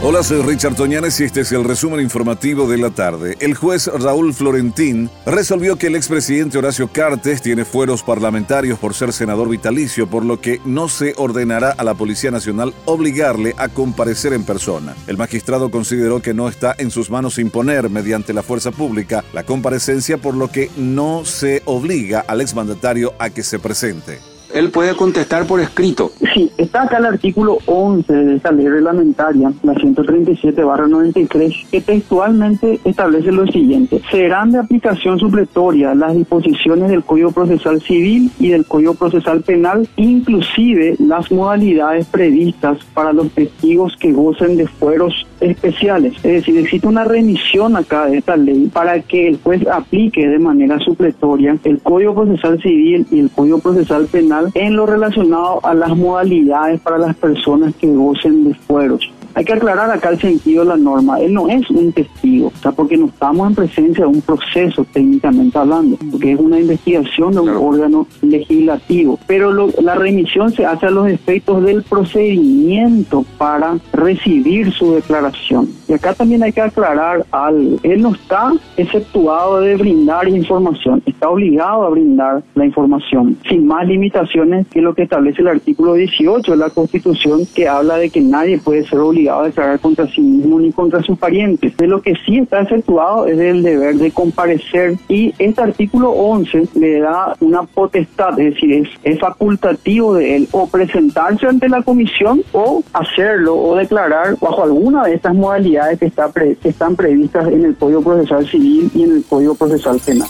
Hola, soy Richard Toñanes y este es el resumen informativo de la tarde. El juez Raúl Florentín resolvió que el expresidente Horacio Cartes tiene fueros parlamentarios por ser senador vitalicio, por lo que no se ordenará a la Policía Nacional obligarle a comparecer en persona. El magistrado consideró que no está en sus manos imponer mediante la fuerza pública la comparecencia, por lo que no se obliga al exmandatario a que se presente él puede contestar por escrito. Sí, está acá el artículo 11 de esta ley reglamentaria, la 137-93, que textualmente establece lo siguiente. Serán de aplicación supletoria las disposiciones del Código Procesal Civil y del Código Procesal Penal, inclusive las modalidades previstas para los testigos que gocen de fueros especiales. Es decir, existe una remisión acá de esta ley para que el juez aplique de manera supletoria el Código Procesal Civil y el Código Procesal Penal en lo relacionado a las modalidades para las personas que gocen de fueros. Hay que aclarar acá el sentido de la norma. Él no es un testigo, o sea, porque no estamos en presencia de un proceso técnicamente hablando, porque es una investigación de un órgano legislativo. Pero la remisión se hace a los efectos del procedimiento para recibir su declaración. Y acá también hay que aclarar algo. Él no está exceptuado de brindar información, está obligado a brindar la información, sin más limitaciones que lo que establece el artículo 18 de la Constitución, que habla de que nadie puede ser obligado a declarar contra sí mismo ni contra sus parientes. De lo que sí está efectuado es el deber de comparecer y este artículo 11 le da una potestad, es decir, es, facultativo de él o presentarse ante la comisión o hacerlo o declarar bajo alguna de estas modalidades que, que están previstas en el Código Procesal Civil y en el Código Procesal Penal.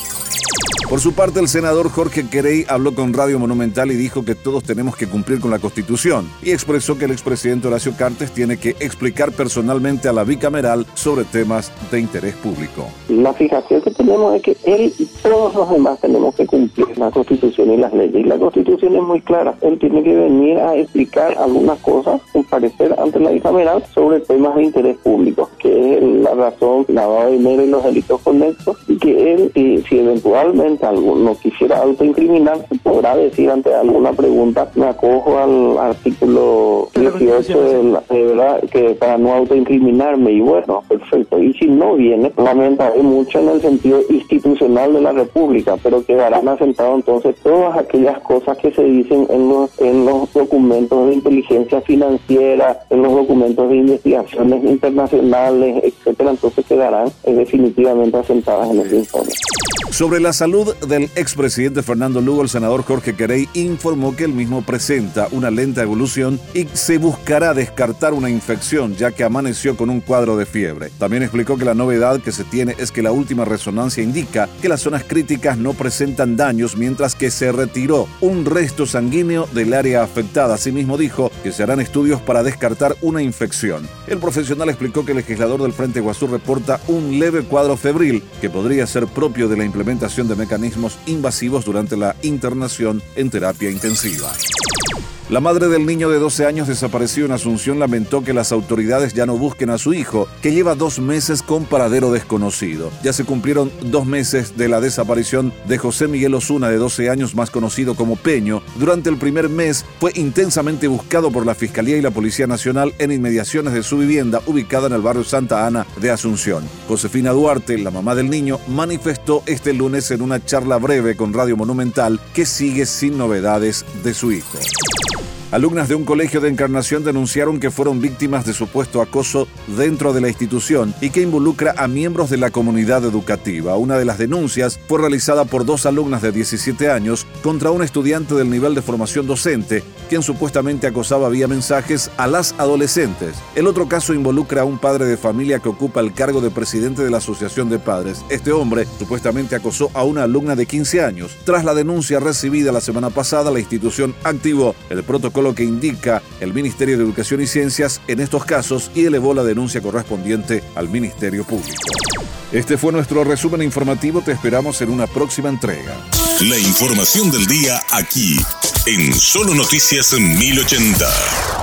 Por su parte, el senador Jorge Querey habló con Radio Monumental y dijo que todos tenemos que cumplir con la Constitución y expresó que el expresidente Horacio Cartes tiene que explicar personalmente a la bicameral sobre temas de interés público. La fijación que tenemos es que él y todos los demás tenemos que cumplir la Constitución y las leyes. Y la Constitución es muy clara. Él tiene que venir a explicar algunas cosas, parecer ante la bicameral sobre temas de interés público, que es la razón, lavado de dinero y los delitos conexos, y que él, si eventualmente alguno quisiera autoincriminarse, podrá decir ante alguna pregunta, me acojo al artículo 18 de, verdad, que para no autoincriminarme, y bueno, perfecto. Y si no viene, lamentaré mucho en el sentido institucional de la República, pero quedarán asentados entonces todas aquellas cosas que se dicen en los, en los documentos de inteligencia financiera, en los documentos de investigaciones internacionales, etcétera, entonces quedarán eh, definitivamente asentadas en el informe. Sobre la salud del expresidente Fernando Lugo, el senador Jorge Querey informó que el mismo presenta una lenta evolución y se buscará descartar una infección ya que amaneció con un cuadro de fiebre. También explicó que la novedad que se tiene es que la última resonancia indica que las zonas críticas no presentan daños mientras que se retiró un resto sanguíneo del área afectada. Asimismo dijo que se harán estudios para descartar una infección. El profesional explicó que el legislador del Frente Guasú reporta un leve cuadro febril que podría ser propio de la implementación de mecanismos invasivos durante la internación en terapia intensiva. La madre del niño de 12 años desaparecido en Asunción lamentó que las autoridades ya no busquen a su hijo, que lleva dos meses con paradero desconocido. Ya se cumplieron dos meses de la desaparición de José Miguel Osuna, de 12 años, más conocido como Peño. Durante el primer mes fue intensamente buscado por la Fiscalía y la Policía Nacional en inmediaciones de su vivienda ubicada en el barrio Santa Ana de Asunción. Josefina Duarte, la mamá del niño, manifestó este lunes en una charla breve con Radio Monumental que sigue sin novedades de su hijo. Alumnas de un colegio de Encarnación denunciaron que fueron víctimas de supuesto acoso dentro de la institución y que involucra a miembros de la comunidad educativa. Una de las denuncias fue realizada por dos alumnas de 17 años contra un estudiante del nivel de formación docente, quien supuestamente acosaba vía mensajes a las adolescentes. El otro caso involucra a un padre de familia que ocupa el cargo de presidente de la Asociación de Padres. Este hombre supuestamente acosó a una alumna de 15 años. Tras la denuncia recibida la semana pasada, la institución activó el protocolo lo que indica el Ministerio de Educación y Ciencias en estos casos y elevó la denuncia correspondiente al Ministerio Público. Este fue nuestro resumen informativo, te esperamos en una próxima entrega. La información del día aquí, en Solo Noticias 1080.